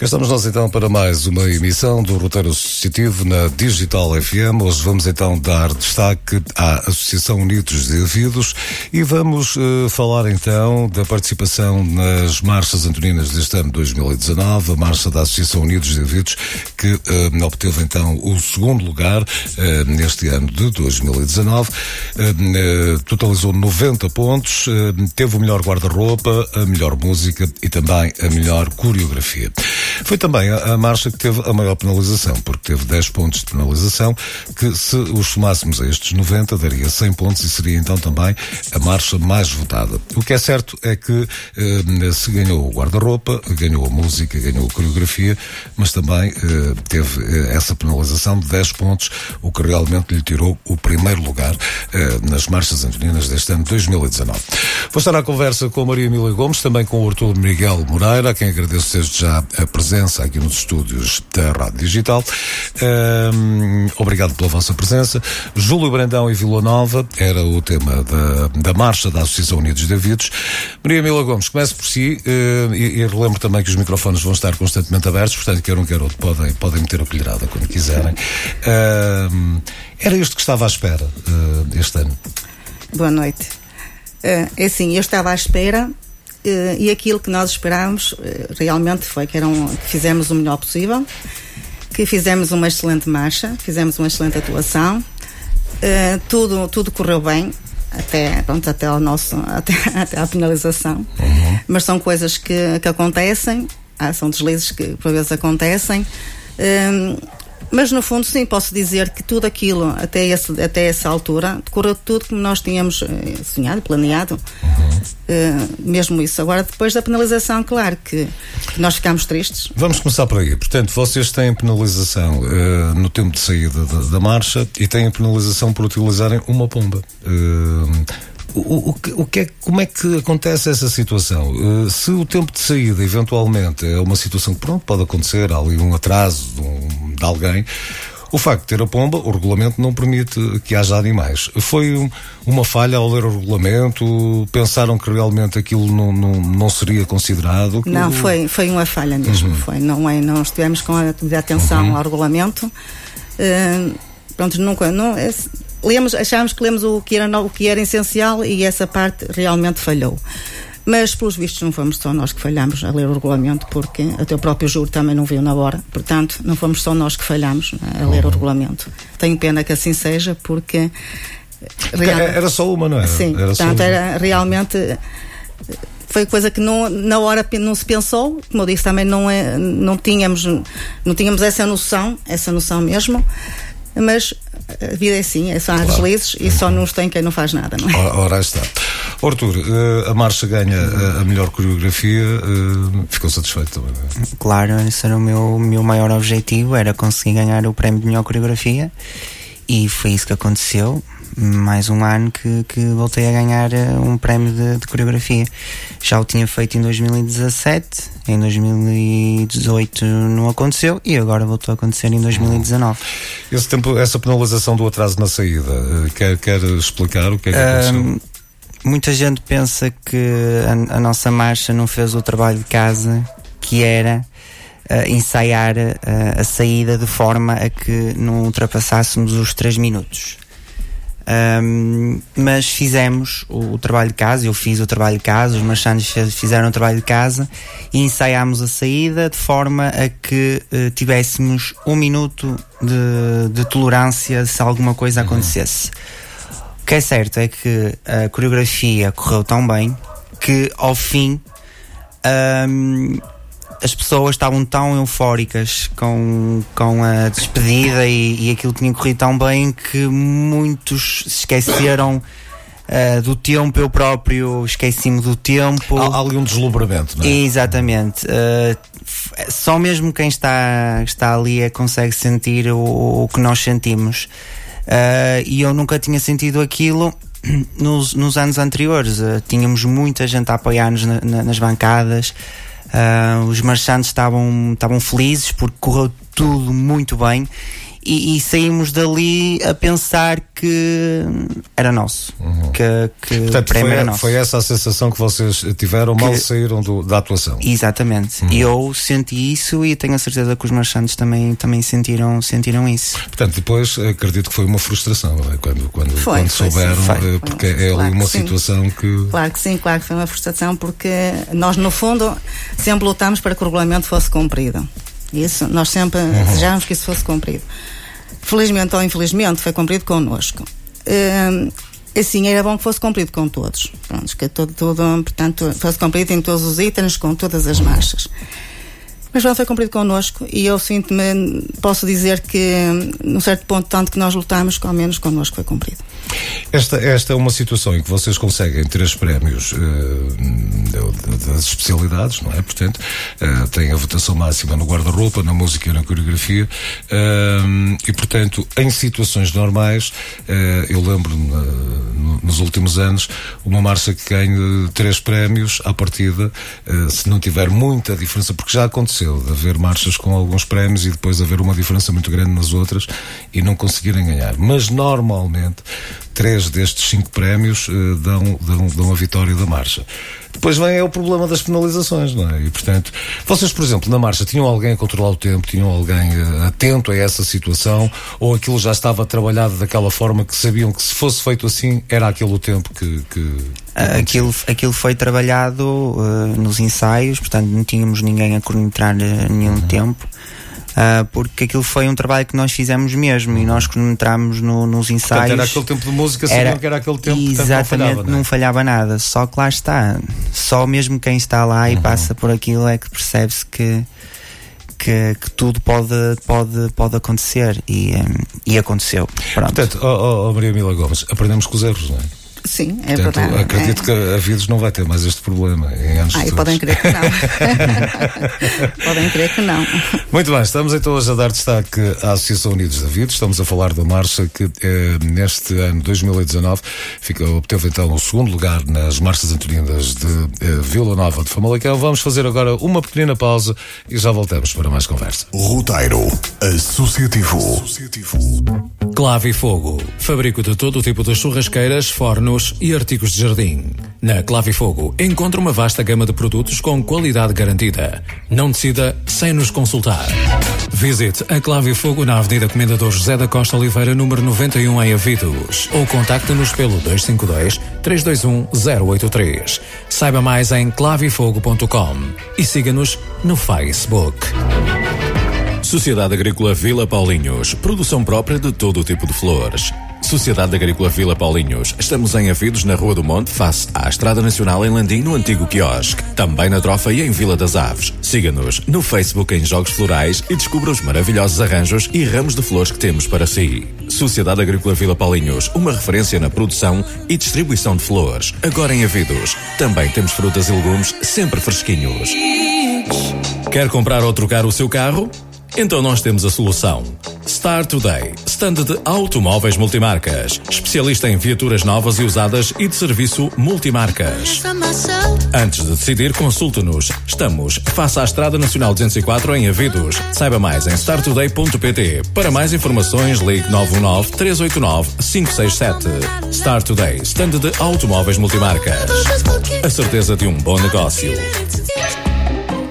Cá estamos nós então para mais uma emissão do Roteiro Na Digital FM. Hoje vamos então dar destaque à Associação Unidos de Ouvidos e vamos uh, falar então da participação nas marchas antoninas deste ano 2019, a marcha da Associação Unidos de Ouvidos que uh, obteve então o segundo lugar uh, neste ano de 2019, totalizou 90 pontos, teve o melhor guarda-roupa, a melhor música e também a melhor coreografia. Foi também a, a, marcha que teve a maior penalização, porque teve 10 pontos de penalização, que se os somássemos a estes 90, daria 100 pontos e seria então também a marcha mais votada. O que é certo é que eh, se ganhou o guarda-roupa, ganhou a música, ganhou a coreografia, mas também eh, teve eh, essa penalização de 10 pontos, o que realmente lhe tirou o primeiro lugar eh, nas marchas antoninas deste ano 2019. Vou estar à conversa com a Maria Emília Gomes, também com o Artur Miguel Moreira, a quem agradeço desde já a presença aqui nos estúdios da Rádio Digital. Um, obrigado pela vossa presença. Júlio Brandão e Vila Nova era o tema da, da marcha da Associação Unidos Davidos. Maria Mila Gomes, comece por si uh, e, e relembro também que os microfones vão estar constantemente abertos, portanto, quer um quer outro, podem, podem meter a colherada quando quiserem. Era isto que estava à espera uh, este ano. Boa noite. Uh, é assim, eu estava à espera e aquilo que nós esperávamos realmente foi que, eram, que fizemos o melhor possível, que fizemos uma excelente marcha, fizemos uma excelente atuação, uh, tudo, tudo correu bem, até, pronto, até, ao nosso, até, até à finalização, uhum. mas são coisas que, que acontecem, ah, são deslizes que por vezes acontecem. Mas no fundo, sim, posso dizer que tudo aquilo, até, esse, até essa altura, decorreu tudo como nós tínhamos eh, sonhado, planeado. Uhum. Uh, mesmo isso. Agora, depois da penalização, claro que, que, nós ficamos tristes. Vamos começar por aí. Portanto, vocês têm penalização uh, no tempo de saída da, da, marcha e têm penalização por utilizarem uma pomba. Uh, o, o, o que é, como é que acontece essa situação? Uh, se o tempo de saída, eventualmente, é uma situação que pronto, pode acontecer, há ali um atraso de, um, de alguém, o facto de ter a pomba, o regulamento não permite que haja animais. Foi um, uma falha ao ler o regulamento? Pensaram que realmente aquilo não, não, não seria considerado? Não, foi, foi uma falha mesmo. Uhum. Foi, não, é, não estivemos com a devida atenção uhum. ao regulamento. Uh, pronto, nunca. Não, é, lemos, achámos que lemos o que, era, o que era essencial e essa parte realmente falhou. Mas, pelos vistos, não fomos só nós que falhamos a ler o regulamento, porque até o próprio júri também não viu na hora. Portanto, não fomos só nós que falhamos a ler uhum. o regulamento. Tenho pena que assim seja, porque. Real... Era só uma, não era? Sim, era portanto, era realmente. Foi coisa que não, na hora não se pensou, como eu disse, também não, é, não, tínhamos, não tínhamos essa noção, essa noção mesmo mas a vida é assim, é só há claro. deslizes e só nos tem quem não faz nada, não é? Ora, está. Arthur, eh, a marcha ganha a melhor coreografia, eh, ficou satisfeito também? É? Claro, esse era o meu, meu maior objetivo, era conseguir ganhar o prémio de melhor coreografia e foi isso que aconteceu mais um ano que, que voltei a ganhar eh, um prémio de, de, coreografia. Já o tinha feito em 2017, em 2018 não aconteceu e agora voltou a acontecer em 2019. Esse tempo, essa penalização do atraso na saída, eh, quer, quer explicar o que é que aconteceu? Um, muita gente pensa que a, a, nossa marcha não fez o trabalho de casa que era uh, ensaiar uh, a saída de forma a que não ultrapassássemos os 3 minutos. Um, mas fizemos o, o, trabalho de casa, eu fiz o trabalho de casa, os marchantes fizeram o trabalho de casa e ensaiámos a saída de forma a que uh, tivéssemos um minuto de, de, tolerância se alguma coisa uhum. acontecesse. O que é certo é que a coreografia correu tão bem que ao fim um, as pessoas estavam tão eufóricas com, com a despedida e, e aquilo tinha corrido tão bem que muitos se esqueceram Uh, do tempo, eu próprio esqueci-me do tempo. Há, há ali um deslumbramento, não é? Exatamente. Uh, só mesmo quem está, está ali é consegue sentir o, o que nós sentimos. Uh, e eu nunca tinha sentido aquilo nos, nos anos anteriores. Tínhamos muita gente a apoiar-nos na, na, nas bancadas. Uh, os marchantes estavam, estavam felizes porque correu tudo muito bem e, e, saímos dali a pensar que era nosso. Uhum. Que, que Portanto, o prémio foi, era nosso. Foi essa a sensação que vocês tiveram que, mal saíram do, da atuação. Exatamente. Uhum. Eu senti isso e tenho a certeza que os marchantes também, também sentiram, sentiram isso. Portanto, depois acredito que foi uma frustração é? quando, quando, foi, quando foi, souberam, foi, eh, porque é ali uma situação que. Claro que sim, claro que foi uma frustração, porque nós, no fundo, sempre lutámos para que o regulamento fosse cumprido. Isso, nós sempre uhum. desejávamos que isso fosse cumprido. Felizmente ou infelizmente foi cumprido connosco. Uh, assim, era bom que fosse cumprido com todos. Pronto, que todo, todo, portanto, fosse cumprido em todos os itens, com todas as marchas. Mas não foi cumprido connosco e eu sinto-me, posso dizer que, num certo ponto, tanto que nós lutamos, ao menos connosco foi cumprido. Esta, esta é uma situação em que vocês conseguem três prémios uh, das especialidades, não é? Portanto, uh, têm a votação máxima no guarda-roupa, na música e na coreografia. Uh, e, portanto, em situações normais, eu lembro-me nos últimos anos, uma marcha que ganha três prémios à partida, se não tiver muita diferença, porque já aconteceu de haver marchas com alguns prémios e depois haver uma diferença muito grande nas outras e não conseguirem ganhar. Mas normalmente três destes cinco prémios uh, dão, dão, dão a vitória da marcha. Depois vem é o problema das penalizações, não é? E portanto, vocês, por exemplo, na marcha tinham alguém a controlar o tempo, tinham alguém uh, atento a essa situação, ou aquilo já estava trabalhado daquela forma que sabiam que se fosse feito assim era aquele o tempo que. que, aquilo, aquilo foi trabalhado uh, nos ensaios, portanto não tínhamos ninguém a cronometrar nenhum uhum. tempo. Uh, porque aquilo foi um trabalho que nós fizemos mesmo e nós cronometramos no, nos ensaios. Portanto, era aquele tempo de música, era, que era aquele tempo Exatamente, não falhava, não, é? não falhava, nada. Só que lá está. Só mesmo quem está lá uhum. e passa por aquilo é que percebe-se que, que, que, tudo pode, pode, pode acontecer e, e aconteceu. Pronto. Portanto, oh, oh, oh Maria Mila Gomes, aprendemos com os erros, não é? Sim, é Portanto, verdade. Acredito é. que a Vides não vai ter mais este problema em anos Ai, podem crer que não. podem crer que não. Muito bem, estamos então hoje a dar destaque à Associação Unidos da Vides. Estamos a falar da marcha que eh, neste ano 2019 fica, obteve então o segundo lugar nas marchas antoninas de eh, Vila Nova de Famalicão. Vamos fazer agora uma pequena pausa e já voltamos para mais conversa. Roteiro Associativo. Associativo. Clave e Fogo. Fabrico de todo o tipo de churrasqueiras, fornos e artigos de jardim. Na Clave e Fogo encontra uma vasta gama de produtos com qualidade garantida. Não decida sem nos consultar. Visite a Clave e Fogo na Avenida Comendador José da Costa Oliveira, número 91 em Avidos. Ou contacte-nos pelo 252 321 083. Saiba mais em clavefogo.com e siga-nos no Facebook. Sociedade Agrícola Vila Paulinhos. Produção própria de todo o tipo de flores. Sociedade Agrícola Vila Paulinhos. Estamos em Avidos, na Rua do Monte, face à Estrada Nacional em Landim, no antigo quiosque. Também na Trofa e em Vila das Aves. Siga-nos no Facebook em Jogos Florais e descubra os maravilhosos arranjos e ramos de flores que temos para si. Sociedade Agrícola Vila Paulinhos, uma referência na produção e distribuição de flores. Agora em Avidos. Também temos frutas e legumes sempre fresquinhos. Quer comprar ou trocar o seu carro? Então nós temos a solução. Star Today, stand de automóveis multimarcas, especialista em viaturas novas e usadas e de serviço multimarcas. Antes de decidir, consulte-nos. Estamos face à Estrada Nacional 204 em Avidos. Saiba mais em startoday.pt. Para mais informações, ligue 919 389 567. Star Today, stand de automóveis multimarcas. A certeza de um bom negócio.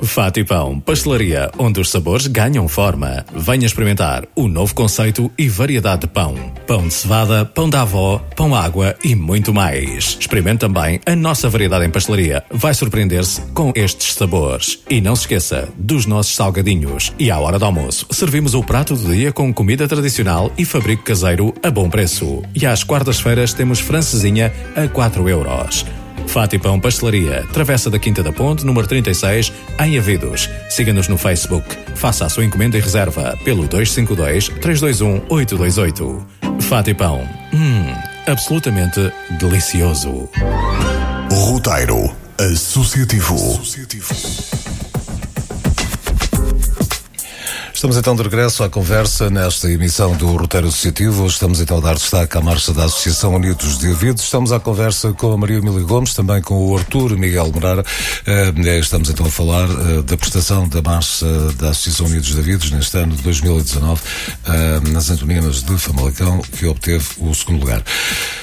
Fati Pão, pastelaria onde os sabores ganham forma. Venha experimentar o novo conceito e variedade de pão. Pão de cevada, pão da avó, pão água e muito mais. Experimente também a nossa variedade em pastelaria. Vai surpreender-se com estes sabores. E não se esqueça dos nossos salgadinhos. E à hora do almoço, servimos o prato do dia com comida tradicional e fabrico caseiro a bom preço. E às quartas-feiras temos francesinha a 4 euros. Fatipão Pastelaria, Travessa da Quinta da Ponte, número 36, em Avidos. Siga-nos no Facebook. Faça a sua encomenda e reserva pelo 252 321 828. Fatipão. Hum absolutamente delicioso. Roteiro Associativo. Associativo. Estamos então de regresso à conversa nesta emissão do Roteiro Associativo. Estamos então a dar destaque à marcha da Associação Unidos de Ouvidos. Estamos à conversa com a Maria Emília Gomes, também com o Artur Miguel Morara. Eh, estamos então a falar eh, da prestação da marcha da Associação Unidos de Ouvidos neste ano de 2019 eh, nas Antoninas de Famalicão, que obteve o segundo lugar.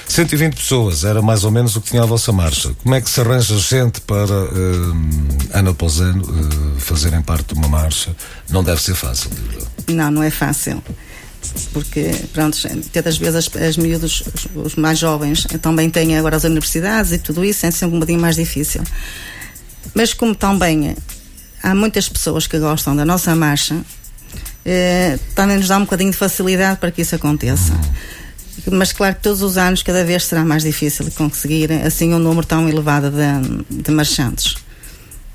120 pessoas, era mais ou menos o que tinha a vossa marcha. Como é que se arranja gente para, ano após ano, fazerem parte de uma marcha? Não deve ser fácil. Não, não é fácil. Porque, pronto, tantas vezes as, as miúdos, os, os, mais jovens, também têm agora as universidades e tudo isso, é sempre um bocadinho mais difícil. Mas como também há muitas pessoas que gostam da nossa marcha, eh, também nos dá um bocadinho de facilidade para que isso aconteça. Mas claro que todos os anos cada vez será mais difícil conseguir assim um número tão elevado de, de marchantes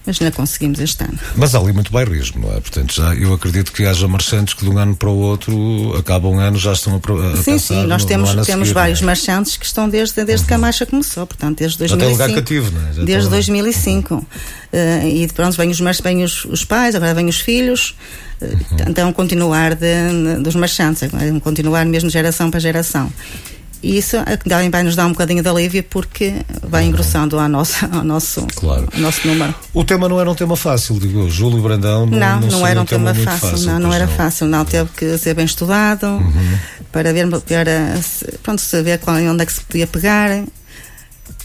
mas ainda conseguimos este ano. Mas há ali muito bairrismo, não é? Portanto, já eu acredito que haja marchantes que de um ano para o outro acabam um ano já estão a, a Sim, sim, nós no, temos, no temos seguir, vários é? marchantes que estão desde, desde uhum. que a marcha começou, portanto, desde 2005. Já tem lugar cativo, não é? Já desde 2005. Uhum. Uh, e pronto, vêm os, vêm os, os pais, agora vêm os filhos, uh, uhum. então continuar de, dos marchantes, é continuar mesmo geração para geração. E isso também vai nos dar um bocadinho de alívio porque vai engrossando ao nosso, ao nosso, claro. ao nosso número. O tema não era um tema fácil, digo. Júlio Brandão não, não, não, não era um tema, tema fácil, fácil, Não, não era não. fácil. Não, teve que ser bem estudado uhum. para ver, para, pronto, saber qual, onde é que se podia pegar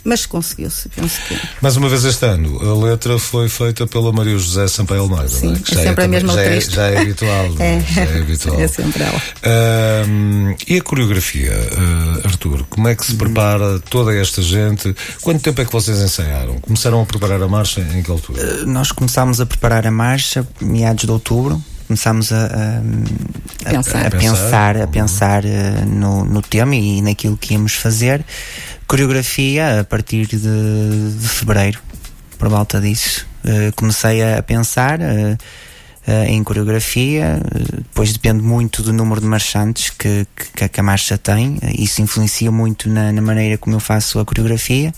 mas conseguiu-se, penso que. Mais uma vez este ano, a letra foi feita pela Maria José Sampaio Almeida, Sim, não é? Que é sempre é, a mesma já é, já é habitual, é? Já é habitual. É sempre ela. Um, e a coreografia, uh, Arthur, como é que se uhum. prepara toda esta gente? Quanto tempo é que vocês ensaiaram? Começaram a preparar a marcha em que altura? Uh, nós começámos a preparar a marcha meados de outubro começámos a, a, a, pensar, a pensar, a pensar uh, no, no tema e naquilo que íamos fazer coreografia a partir de, de fevereiro, por volta disso. Uh, comecei a pensar uh, em coreografia, depois depende muito do número de marchantes que, que, que a marcha tem, isso influencia muito na, na, maneira como eu faço a coreografia.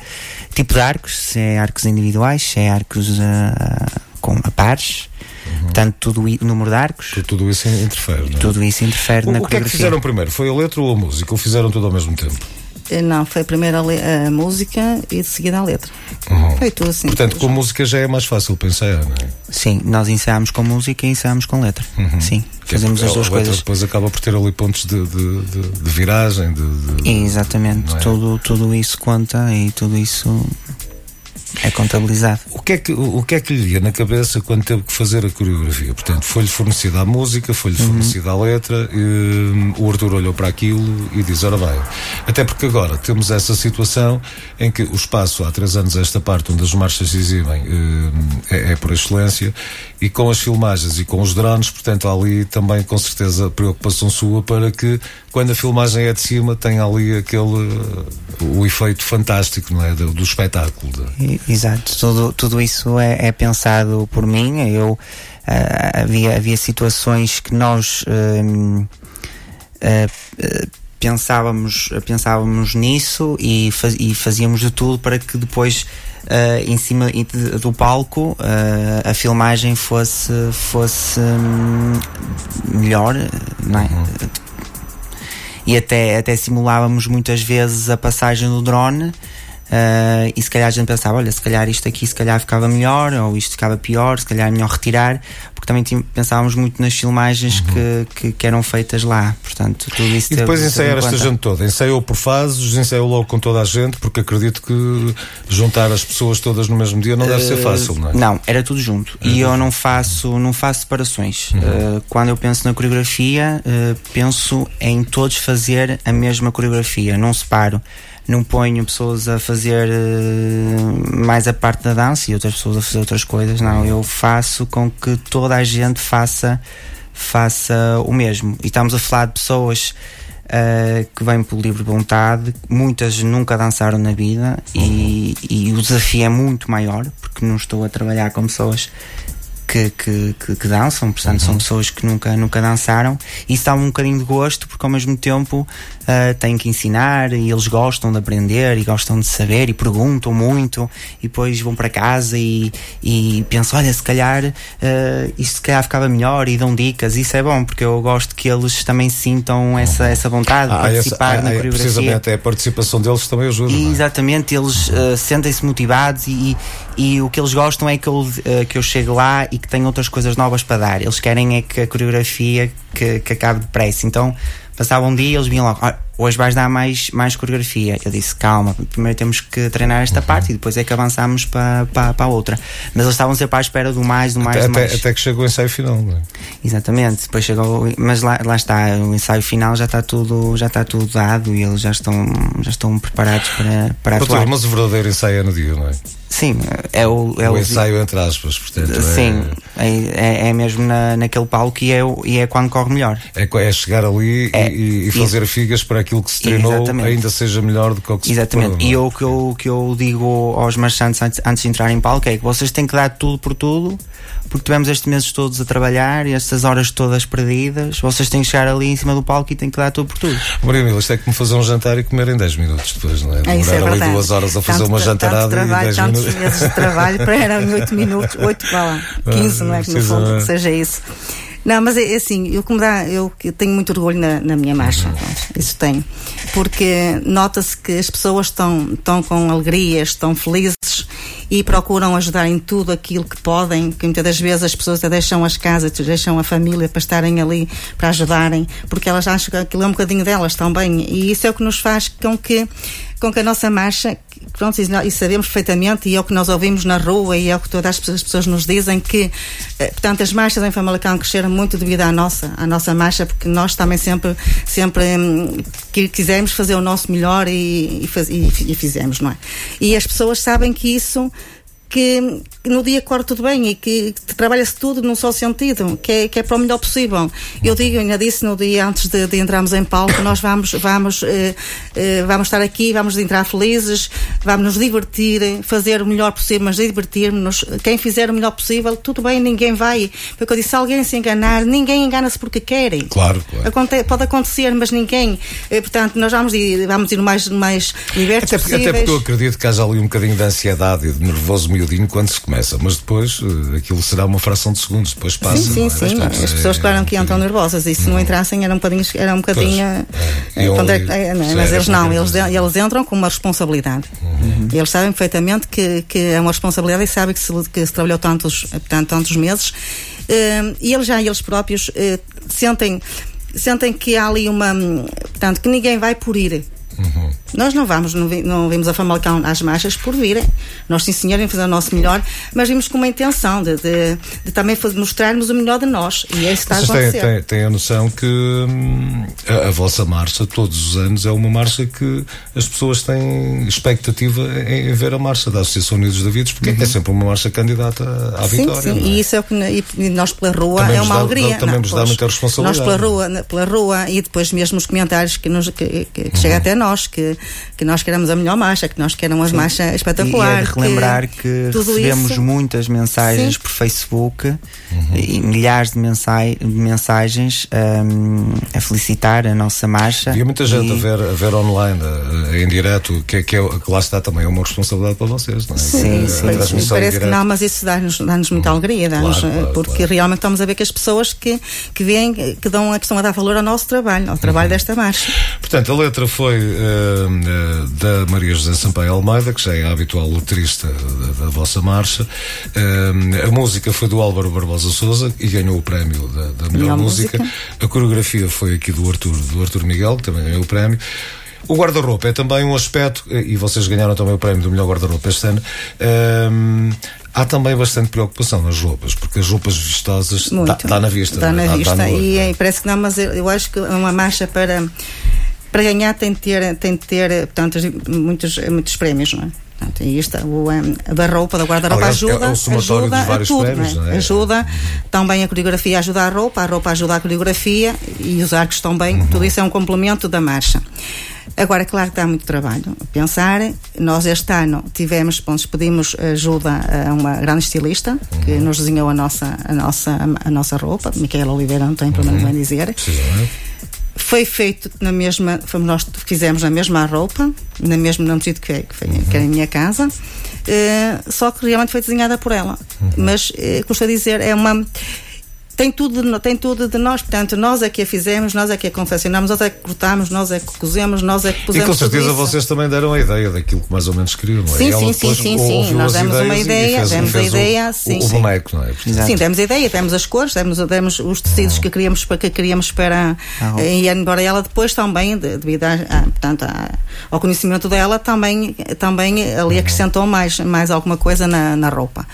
Tipo de arcos, se é arcos individuais, se é arcos com a pares. Uhum. Portanto, tudo o número de arcos. Tudo, tudo isso interfere, é? Tudo isso interfere o, na o coreografia. O que é que fizeram primeiro? Foi a letra ou a música? Ou fizeram tudo ao mesmo tempo? Eh, não, foi primeiro a, a, música e de seguida a letra. Uhum. Foi tudo assim. Portanto, com música já é mais fácil pensar, não é? Sim, nós ensaiamos com música e ensaiamos com letra. Uhum. Sim, que é fazemos é, as duas coisas. depois acaba por ter ali pontos de, de, de, de viragem. De, Exatamente, é? tudo, tudo isso conta e tudo isso é contabilizado. O que é que, o, que, é que lhe ia na cabeça quando teve que fazer a coreografia? Portanto, foi-lhe fornecida a música, foi-lhe uhum. fornecida a letra, e, hum, o Arthur olhou para aquilo e diz: Ora bem. Até porque agora temos essa situação em que o espaço, há três anos, esta parte onde as marchas se exibem, hum, é, é por excelência, e com as filmagens e com os drones, portanto, há ali também com certeza preocupação sua para que quando a filmagem é de cima tenha ali aquele o efeito fantástico não é do, do espetáculo exato tudo tudo isso é, é pensado por mim eu uh, havia havia situações que nós uh, uh, pensávamos pensávamos nisso e, faz, e fazíamos de tudo para que depois uh, em cima do palco a filmagem fosse fosse um, melhor não é? Uhum. e até até simulávamos muitas vezes a passagem do drone Uh, e se calhar a gente pensava, olha, se calhar isto aqui se calhar ficava melhor, ou isto ficava pior, se calhar é melhor retirar, porque também pensávamos muito nas filmagens uhum. que, que, que, eram feitas lá. Portanto, tudo isso E depois ensaiar esta gente toda, ensaiou por fases, ensaiou logo com toda a gente, porque acredito que juntar as pessoas todas no mesmo dia não deve ser fácil, não é? Não, era tudo junto. e eu não faço, não faço separações. Uhum. Uh, quando eu penso na coreografia, uh, penso em todos fazer a mesma coreografia, não separo não ponho pessoas a fazer uh, mais a parte da dança e outras pessoas a fazer outras coisas, não, eu faço com que toda a gente faça faça o mesmo. E estamos a falar de pessoas uh, que vêm por livre vontade, muitas nunca dançaram na vida e, e, o desafio é muito maior, porque não estou a trabalhar com pessoas que, que, que, que dançam, portanto, uhum. são pessoas que nunca, nunca dançaram. E isso dá um bocadinho de gosto, porque ao mesmo tempo uh, têm que ensinar e eles gostam de aprender e gostam de saber e perguntam muito e depois vão para casa e, e pensam: olha, se calhar uh, isto se calhar ficava melhor e dão dicas. Isso é bom, porque eu gosto que eles também sintam essa, essa vontade de ah, participar essa, ah, na é, coreografia. Precisamente, é a participação deles também ajuda. E, é? Exatamente, eles uh, sentem-se motivados e, e o que eles gostam é que eu, que eu chegue lá e que tenha outras coisas novas para dar. Eles querem é que a coreografia que, que acabe depressa. Então, passava um dia eles vinham logo, ah, hoje vais dar mais, mais coreografia. Eu disse, calma, primeiro temos que treinar esta uhum. parte e depois é que avançamos para, para, para a outra. Mas eles estavam sempre à espera do mais, do mais, até, do mais. Até, até que chegou o ensaio final, não é? Exatamente, depois chegou, mas lá, lá está, o ensaio final já está tudo, já está tudo dado e eles já estão, já estão preparados para, para atuar. Mas o verdadeiro ensaio é no dia, não é? Sim, é o, é o, o ensaio entre aspas, portanto. É- sim, é, é, é mesmo na, naquele palco e é, e é quando corre melhor. É, é chegar ali é, e, e, fazer figas para aquilo que se treinou exatamente. ainda seja melhor do que o que exatamente. se Exatamente, e é? o que eu, que eu digo aos marchantes antes, antes de entrar em palco é que vocês têm que dar tudo por tudo porque tivemos estes meses todos a trabalhar e estas horas todas perdidas. Vocês têm que chegar ali em cima do palco e têm que dar tudo por tudo. Maria Mila, isto é como fazer um jantar e comer em 10 minutos depois, não é? é, é ali duas horas a fazer tanto, uma jantarada trabalho, e 10 tantos minutos. meses de trabalho para eram em 8 minutos, 8 para lá, 15, não é? Que no fundo que seja isso. Não, mas é, é assim, eu como dá, eu tenho muito orgulho na, na minha marcha, uhum. isso tenho, porque nota-se que as pessoas estão, estão com alegria, estão felizes e procuram ajudar em tudo aquilo que podem, que muitas das vezes as pessoas deixam as casas, deixam a família para estarem ali, para ajudarem, porque elas acham que aquilo é um bocadinho delas também, e isso é o que nos faz com que, com que a nossa marcha pronto, e sabemos perfeitamente, e é o que nós ouvimos na rua, e é o que todas as pessoas nos dizem, que, eh, portanto, as marchas em Famalicão cresceram muito devido à nossa, à nossa marcha, porque nós também sempre, sempre hum, que quisemos fazer o nosso melhor e, e, faz, e, e fizemos, não é? E as pessoas sabem que isso que, no dia corre tudo bem e que, que trabalha-se tudo num só sentido, que é, que é para o melhor possível. Eu digo, ainda disse no dia antes de, de entrarmos em palco, nós vamos, vamos, eh, eh, vamos estar aqui, vamos entrar felizes, vamos nos divertir, fazer o melhor possível, mas divertir-nos. Quem fizer o melhor possível, tudo bem, ninguém vai. Porque eu disse, se alguém se enganar, ninguém engana-se porque querem. Claro, claro. Aconte pode acontecer, mas ninguém. Eh, portanto, nós vamos ir, vamos ir mais, mais libertos até porque, possíveis. Até porque eu acredito que haja ali um bocadinho de ansiedade e de nervoso miudinho quando se começa, mas depois uh, aquilo será uma fração de segundos, depois passa. Sim, sim, é? sim. As pessoas, é, claro, que iam tão nervosas e se não uhum. entrassem era um bocadinho. Era um bocadinho é, é, mas eles não, eles, eles entram com uma responsabilidade. Uhum. Eles sabem perfeitamente que, que é uma responsabilidade e sabem que se, que se trabalhou tantos, tantos, tantos meses uh, e eles já, eles próprios, uh, sentem sentem que há ali uma. Portanto, que ninguém vai por ir. Nós não vamos, não, vi, não vimos a Famalicão às marchas por virem. Nós, sim, senhor, fazer o nosso melhor, mas vimos com uma intenção de, de, de também fazer, mostrarmos o melhor de nós. E é isso que está Vocês a acontecer. Têm, têm, a noção que hum, a, a, vossa marcha, todos os anos, é uma marcha que as pessoas têm expectativa em, em ver a marcha da Associação Unidos Davidos, porque é uhum. é sempre uma marcha candidata à sim, vitória. Sim, é? e isso é o que e nós pela rua também é uma dá, alegria. Também não, nos dá muita responsabilidade. Nós pela rua, pela rua e depois mesmo os comentários que, nos, que, que, que uhum. chega até nós, que que nós queremos a melhor marcha, que nós queremos uma marcha espetacular. E é de relembrar que, que recebemos isso... muitas mensagens Sim. por Facebook uhum. e milhares de, mensai de mensagens um, a felicitar a nossa marcha. E muita gente e... a, ver, a ver online, a, a, em direto, que, que, é, que lá está também é uma responsabilidade para vocês, não é? Sim, sim, sim. Parece que não, mas isso dá-nos dá muita alegria, dá claro, claro, porque claro. realmente estamos a ver que as pessoas que, que vêm, que dão a questão a dar valor ao nosso trabalho, ao trabalho uhum. desta marcha. Portanto, a letra foi. Uh, da Maria José Sampaio Almeida, que já é a habitual letrista da, da vossa marcha. a música foi do Álvaro Barbosa Souza e ganhou o prémio da, da melhor música. música. A coreografia foi aqui do Arthur, do Arthur Miguel, que também ganhou o prémio. O guarda-roupa é também um aspecto, e vocês ganharam também o prémio do melhor guarda-roupa este ano. Há também bastante preocupação nas roupas, porque as roupas vistosas está na vista. Está na é? vista, no, e é, parece que não, mas eu, eu acho que é uma marcha para para ganhar tem de ter, tem de ter portanto, muitos, muitos prémios, não é? Portanto, e isto, o, da roupa, da guarda-roupa ajuda, é, é ajuda a tudo, prémios, é? É? ajuda também a coreografia ajuda a roupa, a roupa ajuda a coreografia e os arcos também, uhum. tudo isso é um complemento da marcha. Agora, claro que dá muito trabalho. Pensar, nós este ano tivemos, pontos, pedimos ajuda a uma grande estilista uhum. que nos desenhou a nossa, a nossa, a nossa roupa, Micaela Oliveira, não tem problema uhum. em dizer. Foi feito na mesma, fomos nós fizemos na mesma roupa, na mesma, no sítio que, que, foi, uhum. que era em minha casa, uh, só que realmente foi desenhada por ela. Uhum. Mas, uh, custa dizer, é uma tem tudo, tem tudo de nós, portanto, nós é que a fizemos, nós é que a confeccionamos, nós é que cortamos, nós é que cozemos, nós é que pusemos. E com certeza vocês também deram a ideia daquilo que mais ou menos queriam, não é? Sim, sim, sim, sim, sim. Nós demos uma ideia, demos a ideia, o, sim. O boneco, não é? Portanto, sim, demos a ideia, demos as cores, demos, demos os tecidos uhum. que queríamos para que queríamos para. Uhum. E embora ela depois também, devido a, a, portanto, a, ao conhecimento dela, também, também ali uhum. acrescentou mais, mais alguma coisa na, na roupa.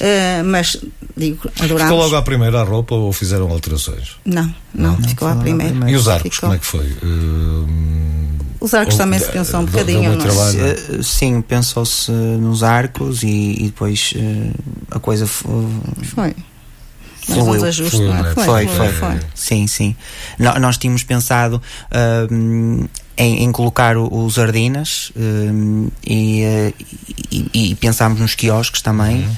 Uh, mas, digo, adorámos. Ficou logo à primeira a roupa ou fizeram alterações? Não, não, não ficou à primeira. E os arcos, ficou. como é que foi? Uh, os arcos ou, também se pensou um bocadinho. Não? Uh, sim, pensou-se nos arcos e, e depois a coisa foi. Foi. Fluiu. Uns ajustes, foi, é? foi, foi, foi, foi, Sim, sim. No, nós tínhamos pensado uh, em, em, colocar os Ardinas uh, e, e, e, pensámos nos quiosques também. Uhum.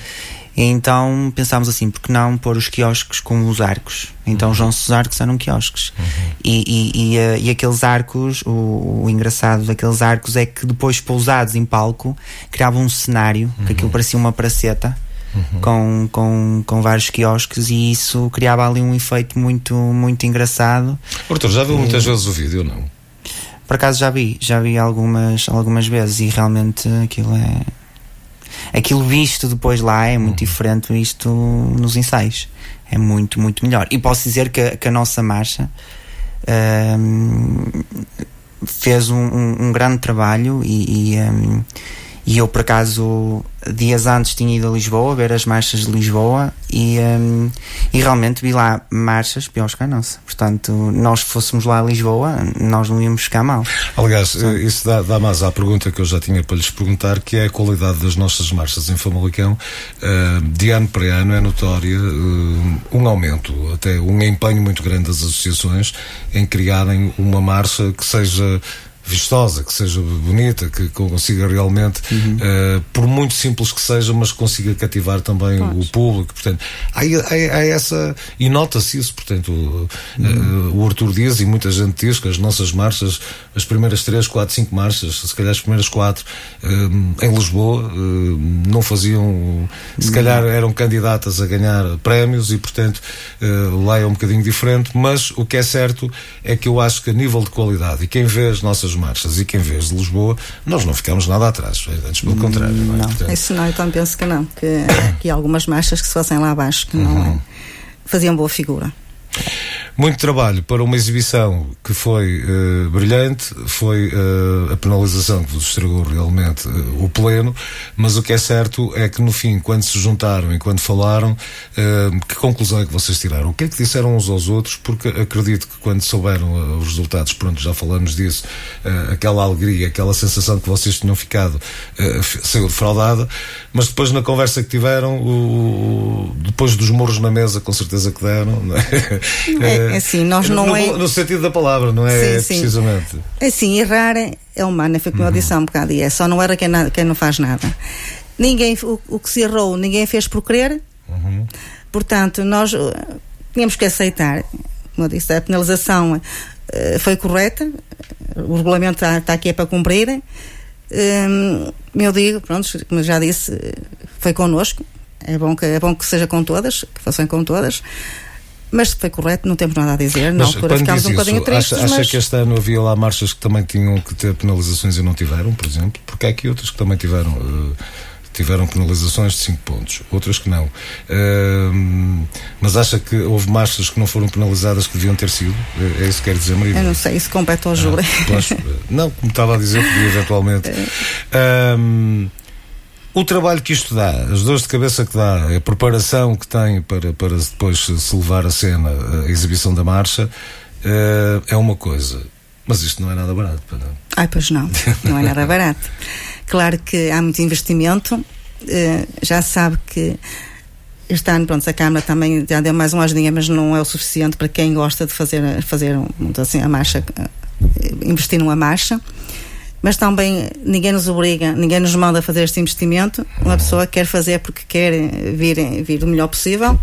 Então pensámos assim, porque não pôr os quiosques com os arcos? Então uhum. os arcos eram quiosques. Uhum. E, e, e, uh, e, aqueles arcos, o, o, engraçado daqueles arcos é que depois pousados em palco criavam um cenário, uhum. que aquilo parecia uma praceta. Uhum. Com, com, com vários quiosques e isso criava ali um efeito muito, muito engraçado. Arthur, já viu muitas vezes o vídeo, não? Por acaso já vi, já vi algumas, algumas vezes e realmente aquilo é aquilo visto depois lá é muito uhum. diferente visto nos ensaios. É muito, muito melhor. E posso dizer que, que a nossa marcha um, fez um, um, um, grande trabalho e, e, um, e eu por acaso dias antes tinha ido a Lisboa ver as marchas de Lisboa e, um, e realmente vi lá marchas piores que a nossa. Portanto, nós fôssemos lá a Lisboa, nós não íamos ficar mal. Aliás, isso dá, dá mais à pergunta que eu já tinha para lhes perguntar, que é a qualidade das nossas marchas em Famalicão. Uh, de ano para ano é notória uh, um aumento, até um empenho muito grande das associações em criarem uma marcha que seja vistosa, que seja bonita, que consiga realmente, uhum. uh, por muito simples que seja, mas consiga cativar também o público. Portanto, há, há, há essa. E nota-se isso, portanto, o, uhum. uh, o Artur Dias e muita gente diz que as nossas marchas, as primeiras três, quatro, cinco marchas, se calhar as primeiras quatro, uh, em Lisboa, não faziam. Se calhar eram candidatas a ganhar prémios e, portanto, lá é um bocadinho diferente, mas o que é certo é que eu acho que a nível de qualidade, e quem vê as nossas marchas e quem vez de Lisboa, nós não ficamos nada atrás, antes pelo contrário. Não, é? não. Portanto... isso não, então penso que não, que, que algumas marchas que se fossem lá abaixo que não é, uhum. faziam boa figura. Muito trabalho para uma exibição que foi uh, brilhante, foi uh, a penalização que vos estragou realmente uh, o pleno, mas o que é certo é que no fim, quando se juntaram e quando falaram, que conclusão é que vocês tiraram? O que é que disseram uns aos outros? Porque acredito que quando souberam os resultados, pronto, já falamos disso, aquela alegria, aquela sensação que vocês tinham ficado saiu defraudada, mas depois na conversa que tiveram, o, depois dos morros na mesa, com certeza que deram, é? É assim, nós não no, é. No sentido da palavra, não é? Sim, sim. Precisamente. É assim, errar é humano, foi como uhum. eu disse há um bocado, e é só não era quem, quem não faz nada. Ninguém, o, o, que se errou, ninguém fez por querer. Uhum. Portanto, nós uh, tínhamos que aceitar, como eu disse, a penalização uh, foi correta, o regulamento está, está aqui é para cumprir. Um, eu digo, pronto, como já disse, foi connosco. É bom que, é bom que seja com todas, que fossem com todas. Mas foi correto, não temos nada a dizer. Mas na altura ficámos um bocadinho tristes. Acha, acha mas... que este ano havia lá marchas que também tinham que ter penalizações e não tiveram, por exemplo? Porque há aqui outras que também tiveram. Uh, tiveram penalizações de 5 pontos, outras que não. Uh, mas acha que houve marchas que não foram penalizadas que deviam ter sido? É, é isso que quer dizer, Maria? Eu não sei, isso compete ao júri. Ah, não, como estava a dizer, podia eventualmente. Uh, o trabalho que isto dá, as dores de cabeça que dá, a preparação que tem para, para depois se levar a cena, a exibição da marcha, uh, é uma coisa. Mas isto não é nada barato, para não? Ai, pois não, não é nada barato. Claro que há muito investimento, uh, já sabe que este ano, pronto, a Câmara também já deu mais uma ajudinha, mas não é o suficiente para quem gosta de fazer, fazer assim, a marcha, investir numa marcha. Mas também ninguém nos obriga, ninguém nos manda a fazer este investimento. Uma pessoa quer fazer porque quer vir, vir o melhor possível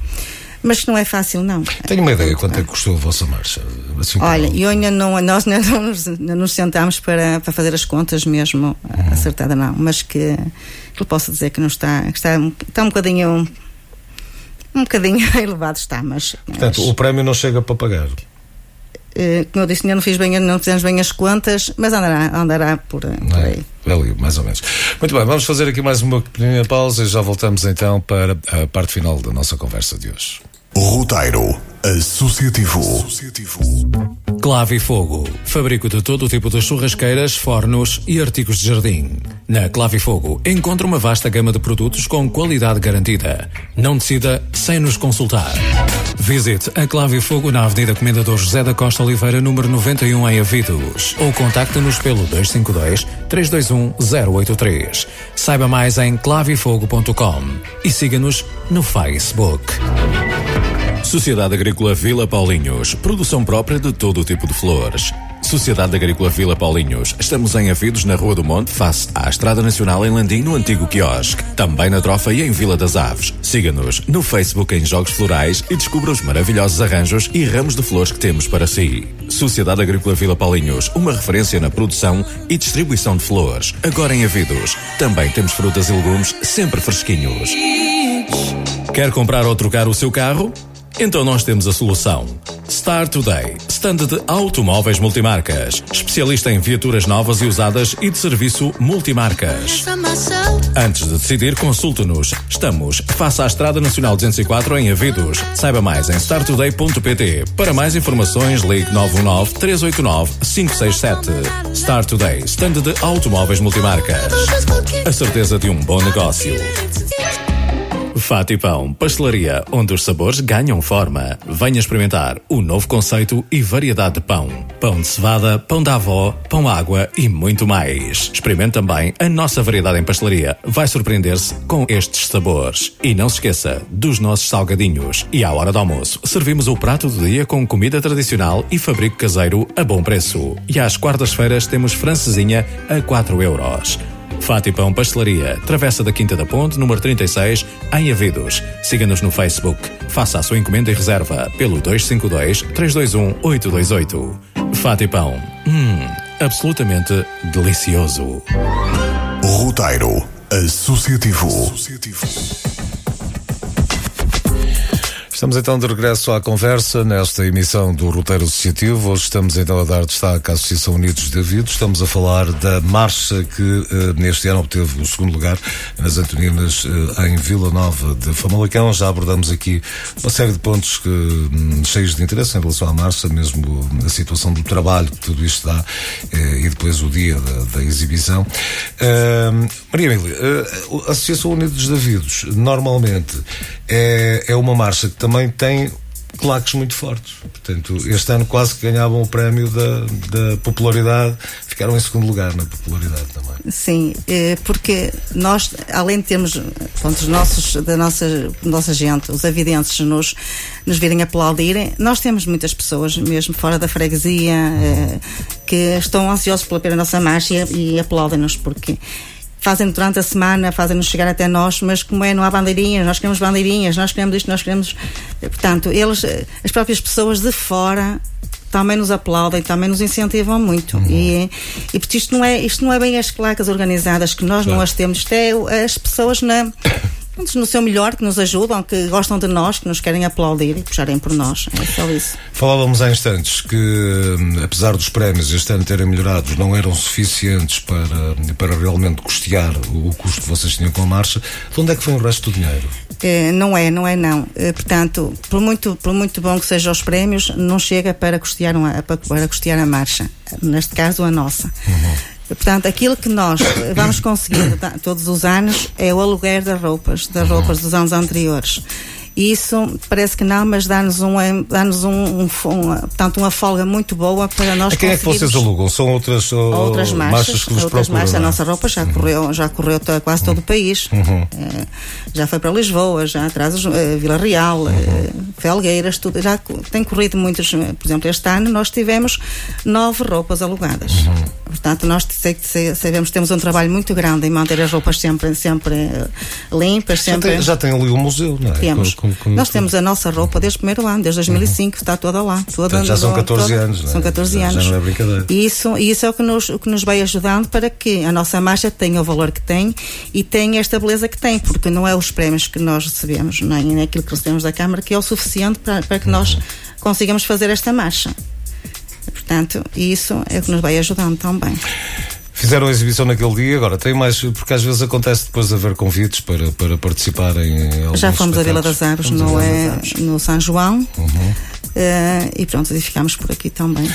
mas que não é fácil, não. Tenho uma ideia quanto é que custou a vossa marcha? Assim, Olha, eu ainda não, nós ainda não nos, não nos sentámos para, para fazer as contas mesmo uhum. acertada, não, mas que, que eu posso dizer que não está, que está, está um bocadinho um bocadinho elevado está, mas. Portanto, mas, o prémio não chega para pagar. Uh, como eu disse, ainda não, fiz bem, não fizemos bem as contas, mas andará, andará por, por é? aí. Ali, mais ou menos. Muito bem, vamos fazer aqui mais uma pequena pausa e já voltamos então para a parte final da nossa conversa de hoje. Roteiro Associativo. Associativo. Clave e Fogo. Fabrico de todo o tipo de churrasqueiras, fornos e artigos de jardim. Na Clave e Fogo encontra uma vasta gama de produtos com qualidade garantida. Não decida sem nos consultar. Visite a Clave e Fogo na Avenida Comendador José da Costa Oliveira, número 91 em Avidos. Ou contacte-nos pelo 252 321 083. Saiba mais em clavefogo.com e siga-nos no Facebook. Sociedade Agrícola Vila Paulinhos. Produção própria de todo o tipo de flores. Sociedade Agrícola Vila Paulinhos. Estamos em Avidos, na Rua do Monte, face à Estrada Nacional em Landim, no antigo quiosque. Também na Trofa e em Vila das Aves. Siga-nos no Facebook em Jogos Florais e descubra os maravilhosos arranjos e ramos de flores que temos para si. Sociedade Agrícola Vila Paulinhos. Uma referência na produção e distribuição de flores. Agora em Avidos. Também temos frutas e legumes sempre fresquinhos. Quer comprar ou trocar o seu carro? Então nós temos a solução. Star Today, stand de automóveis multimarcas, especialista em viaturas novas e usadas e de serviço multimarcas. Antes de decidir, consulte-nos. Estamos face à Estrada Nacional 204 em Avidos. Saiba mais em startoday.pt. Para mais informações, ligue 919 389 567. Star Today, stand de automóveis multimarcas. A certeza de um bom negócio. Fati Pão, pastelaria onde os sabores ganham forma. Venha experimentar o novo conceito e variedade de pão. Pão de cevada, pão da avó, pão água e muito mais. Experimente também a nossa variedade em pastelaria. Vai surpreender-se com estes sabores. E não se esqueça dos nossos salgadinhos. E à hora do almoço, servimos o prato do dia com comida tradicional e fabrico caseiro a bom preço. E às quartas-feiras temos francesinha a 4 euros. Fatipão Pastelaria, Travessa da Quinta da Ponte, número 36, em Avidos. Siga-nos no Facebook. Faça a sua encomenda e reserva pelo 252 321 828. Fatipão. Hum, absolutamente delicioso. Roteiro Associativo. Associativo. Estamos então de regresso à conversa nesta emissão do Roteiro Associativo. Hoje estamos então a dar destaque à Associação Unidos de Davidos. Estamos a falar da marcha que uh, neste ano obteve o segundo lugar nas Antoninas uh, em Vila Nova de Famalicão. Já abordamos aqui uma série de pontos que, um, cheios de interesse em relação à marcha, mesmo a situação do trabalho que tudo isto dá uh, e depois o dia da, da exibição. Maria Emília, a Associação Unidos de Davidos normalmente é, é uma marcha que também tem claques muito fortes. Portanto, este ano quase que ganhavam o prémio da, da popularidade, ficaram em segundo lugar na popularidade também. Sim, eh, porque nós, além de termos pronto, os nossos, da nossa, nossa gente, os avidentes nos, nos virem aplaudirem, nós temos muitas pessoas, mesmo fora da freguesia, uhum. que estão ansiosos pela nossa marcha e aplaudem-nos porque fazem durante a semana, fazem-nos chegar até nós, mas como é, não há bandeirinhas, nós queremos bandeirinhas, nós queremos isto, nós queremos. Portanto, eles, as próprias pessoas de fora também nos aplaudem, também nos incentivam muito. Uhum. E, e porque isto não, é, isto não é bem as claques organizadas que nós claro. não as temos, isto é as pessoas na no seu melhor, que nos ajudam, que gostam de nós, que nos querem aplaudir e puxarem por nós. É só isso. Falávamos há instantes que, hum, apesar dos prémios este ano terem melhorado, não eram suficientes para, para realmente custear o custo que vocês tinham com a marcha. De onde é que foi o resto do dinheiro? É, não é, não é não. É, portanto, por muito, por muito bom que sejam os prémios, não chega para custear, uma, para, para custear a marcha. Neste caso, a nossa. Uhum. Portanto, aquilo que nós vamos conseguir todos os anos é o aluguer das roupas, das roupas dos anos anteriores. E isso parece que não, mas dá-nos um, dá-nos um, um, um, portanto, uma folga muito boa para nós A quem é que vocês alugam? São outras, outras marchas, marchas que vos outras procuram, marchas. A é? nossa roupa já correu, já correu quase todo o país. Eh, já foi para Lisboa, já atrás uh, Vila Real, eh, Felgueiras, tudo. Já tem corrido muitos. Por exemplo, este ano nós tivemos nove roupas alugadas. Portanto, nós sabemos que temos um trabalho muito grande em manter as roupas sempre, sempre limpas, Já sempre. tem, já tem ali um museu, não é? Temos. Com- com- com- Nós temos a nossa roupa desde o primeiro ano, desde 2005, está toda lá. Toda, Portanto, já são toda- 14 anos, não é? São 14 Já- já anos. não é brincadeira. E isso, isso é o que, nos, o que nos vai ajudando para que a nossa marcha tenha o valor que tem e tenha esta beleza que tem, porque não é os prémios que nós recebemos, nem aquilo que recebemos da Câmara, que é o suficiente para, para que nós consigamos fazer esta marcha. Portanto, isso é o que nos vai ajudando também. Fizeram a exibição naquele dia, agora tem mais, porque às vezes acontece depois de haver convites para, para participarem em alguns Já fomos à Vila das Aves, no, é, no São João. Eh, e pronto, e ficámos por aqui também.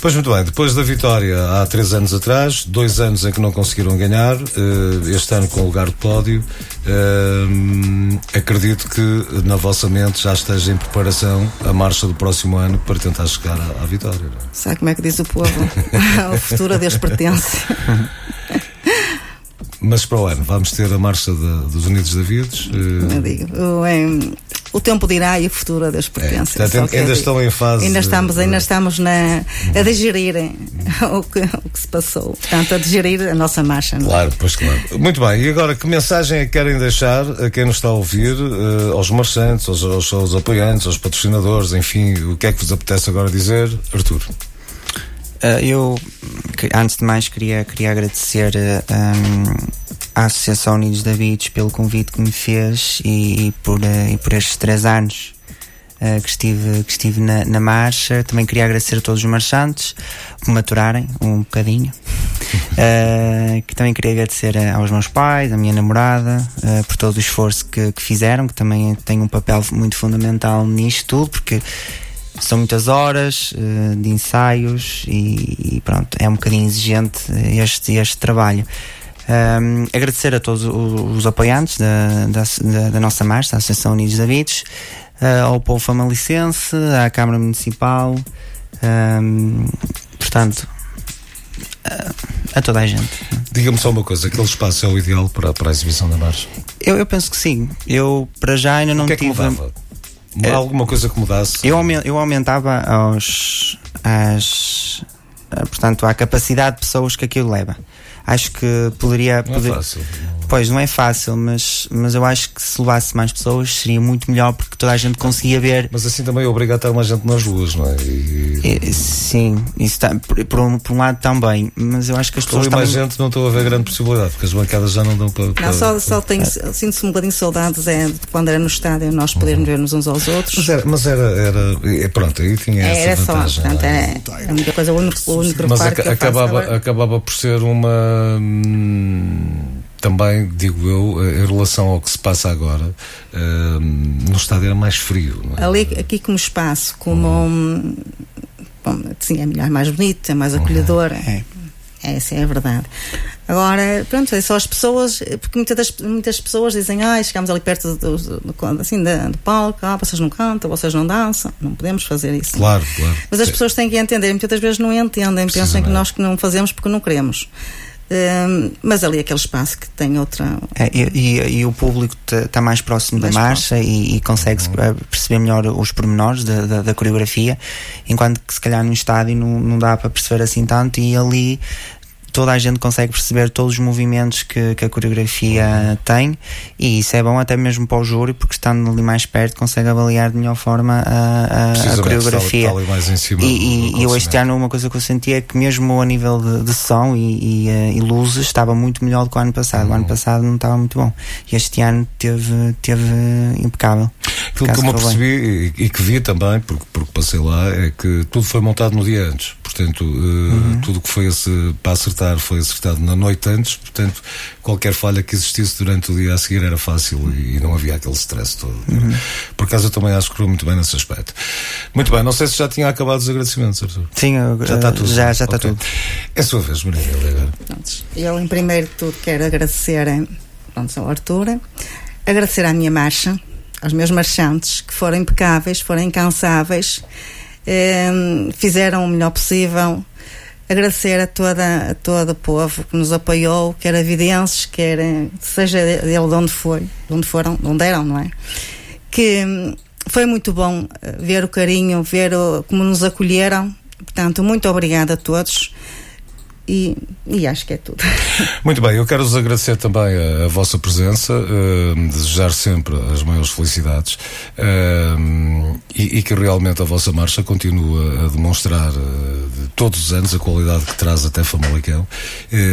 Pois muito bem, depois da vitória há três anos atrás, dois anos em que não conseguiram ganhar, eh, este ano com o lugar de pódio, eh, acredito que na vossa mente já esteja em preparação a marcha do próximo ano para tentar chegar à, à vitória. não é? Sabe como é que diz o povo? o futuro a Deus pertence. Mas para o ano vamos ter a marcha de- dos Unidos Davides. eh, Eu digo, o, em- o tempo dirá e a Deus pertence. portanto, Só que eu ainda digo, estão em fase Ainda estamos, ainda estamos na, a digerir o que, o que se passou. Portanto, a digerir a nossa marcha. não é? Claro, pois claro. Muito bem, e agora que mensagem é que querem deixar a quem nos está a ouvir, eh, aos marchantes, aos, aos, aos apoiantes, aos patrocinadores, enfim, o que é que vos apetece agora dizer, Artur? Uh, eu, antes de mais, queria, queria agradecer um, à Associação Unidos Davids pelo convite que me fez e, e por, e por estes três anos uh, que estive, que estive na, na marcha. Também queria agradecer a todos os marchantes por me aturarem um bocadinho. Uh, que também queria agradecer a- aos meus pais, à minha namorada, uh, por todo o esforço que, que fizeram, que também tem um papel muito fundamental nisto tudo, porque são muitas horas eh, de ensaios e, e pronto, é um bocadinho exigente este, este trabalho. Ahm, agradecer a todos os, os apoiantes da, da, da- da nossa marcha, da Associação Unidos Davids, eh, ao povo famalicense, à Câmara Municipal, ahm, portanto, a toda a gente. Diga-me só uma coisa, aquele espaço é o ideal para, para a exibição da marcha? Eu, eu penso que sim. Eu, para já, ainda não o que é que tive. mudava? É- Alguma coisa que mudasse? Eu, eu aumentava aos, às, ah, portanto, à capacidade de pessoas que aquilo leva. Acho que poderia. Não é poder- fácil. Pois, não é fácil, mas, mas eu acho que se levasse mais pessoas seria muito melhor porque toda a gente conseguia ver. Mas assim também obriga a estar mais gente nas ruas, não é? E, Eh, Sim, isso tá, por, por um, por um lado também, mas eu acho que as se pessoas for mais também. gente, não estou a ver grande possibilidade, porque as bancadas já não dão para. para Não, só, só tenho, sinto-se um bocadinho de saudades é, de quando era no estádio, nós podermos ver-nos uns aos outros. Mas era, mas era, era- é, pronto, aí tinha essa Era só, vantagem. portanto, é? é, é a única coisa, o único, o único Mas faço acabava, agora- acabava por ser uma. hum, também, digo eu, eh, em relação ao que se passa agora, hum, no estádio era mais frio. É? Ali, aqui como espaço, como um, bom, sim, é melhor, mais bonito, é mais acolhedor. É. Essa é a verdade. Agora, pronto, é só as pessoas, porque muitas, das, muitas pessoas dizem, ah, chegamos ali perto do, do, do- assim, da- do palco, ah, vocês não cantam, vocês não dançam, não podemos fazer isso. Claro, claro. Mas as pessoas têm que entender, muitas vezes não entendem, pensam que nós que não fazemos porque não queremos. Hum, mas ali aquele espaço que tem outra. É, e, e- e o público está mais próximo Mais da marcha e, e consegue Uhum. perceber melhor os pormenores da, da, da coreografia, enquanto que se calhar no estádio não, não dá para perceber assim tanto e ali toda a gente consegue perceber todos os movimentos que, que a coreografia Uhum. tem e isso é bom até mesmo para o júri porque estando ali mais perto consegue avaliar de melhor forma a, a- a, coreografia ali mais em cima e, e- e eu este ano uma coisa que eu senti é que mesmo a nível de, de som e, e, eh, e luzes estava muito melhor do que o ano passado. O Uhum. ano passado não estava muito bom. E este ano teve, teve impecável. Aquilo que eu me correu bem. percebi e, e que vi também, porque, porque passei lá, é que tudo foi montado no dia antes. Portanto, eh, Uhum. tudo que foi esse, para acertar foi acertado na noite antes. Portanto, qualquer falha que existisse durante o dia a seguir era fácil e, e não havia aquele stress todo. Uhum. Por acaso eu também acho que correu muito bem nesse aspecto. Muito bem, não sei se já tinha acabado os agradecimentos, Arthur. Sim, eu- Já está eh, tudo. Já, já está Ok. tudo. É a sua vez, Maria. Eu, em primeiro de tudo, quero agradecer pronto, ao Arthur, agradecer à minha marcha, aos meus marchantes, que foram impecáveis, foram incansáveis, eh, fizeram o melhor possível. Agradecer a, toda, a todo o povo que nos apoiou, quer avidenses, quer seja ele de onde foi, de onde foram, de onde eram, não é? Que hum, foi muito bom ver o carinho, ver o, como nos acolheram. Portanto, muito obrigada a todos. E, e, acho que é tudo. Muito bem, eu quero-vos agradecer também a, a vossa presença, uh, desejar sempre as maiores felicidades uh, e, e, que realmente a vossa marcha continue a demonstrar uh, de todos os anos a qualidade que traz até Famalicão,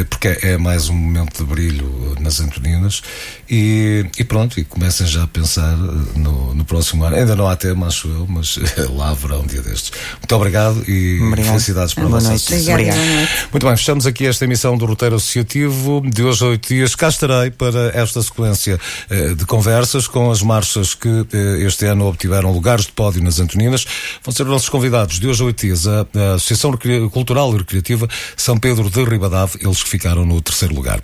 porque é, é, mais um momento de brilho nas Antoninas e, e pronto, e comecem já a pensar no, no, próximo ano. Ainda não há tema, acho eu, mas lá haverá um dia destes. Muito obrigado e obrigado. felicidades para vocês. Obrigado. Muito bem, fechamos aqui esta emissão do Roteiro Associativo de hoje a oito dias. Cá estarei para esta sequência eh, de conversas com as marchas que eh, este ano obtiveram lugares de pódio nas Antoninas. Vão ser os nossos convidados de hoje a oito dias a, a Associação Cultural e Recreativa São Pedro de Ribadave, eles que ficaram no terceiro lugar.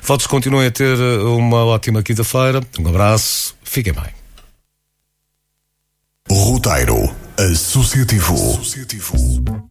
Votos continuem a ter eh, uma ótima quinta-feira. Um abraço, fiquem bem. Roteiro Associativo. Associativo.